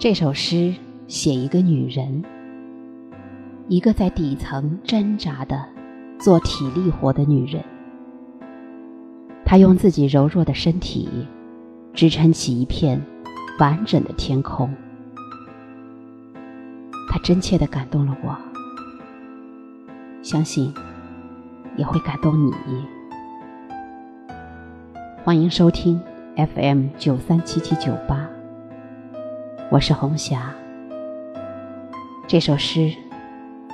这首诗写一个女人，一个在底层挣扎的做体力活的女人。她用自己柔弱的身体支撑起一片完整的天空。她真切的感动了我，相信也会感动你。欢迎收听 FM 九三七七九八。我是红霞。这首诗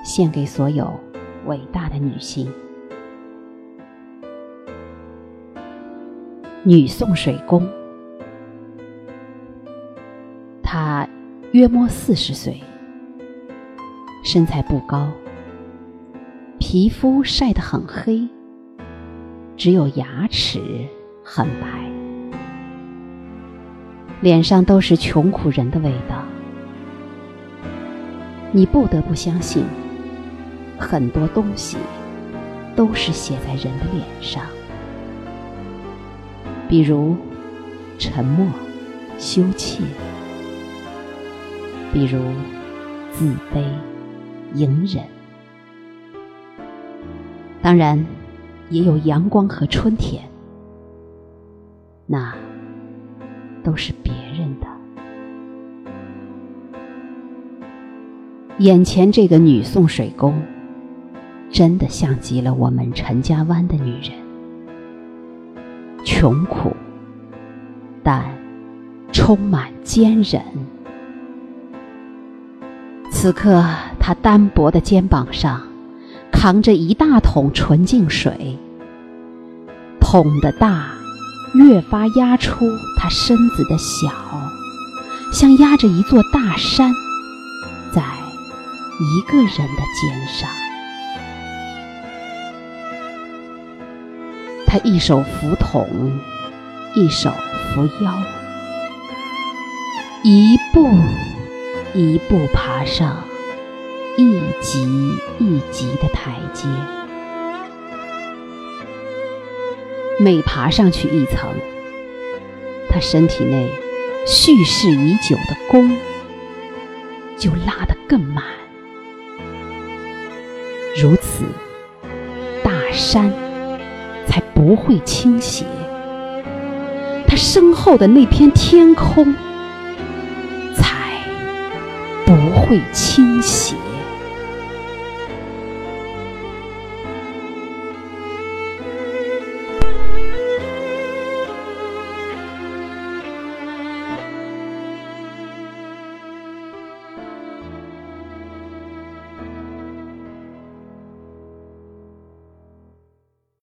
献给所有伟大的女性。女送水工，她约摸四十岁，身材不高，皮肤晒得很黑，只有牙齿很白。脸上都是穷苦人的味道，你不得不相信，很多东西都是写在人的脸上，比如沉默、羞怯，比如自卑、隐忍，当然也有阳光和春天，那都是别人的。眼前这个女送水工，真的像极了我们陈家湾的女人，穷苦，但充满坚韧。此刻，她单薄的肩膀上扛着一大桶纯净水，桶的大越发压出他身子的小，像压着一座大山，在。一个人的肩上，他一手扶桶，一手扶腰，一步一步爬上一级一级的台阶。每爬上去一层，他身体内蓄势已久的弓就拉得更满。如此，大山才不会倾斜，他身后的那片天空才不会倾斜。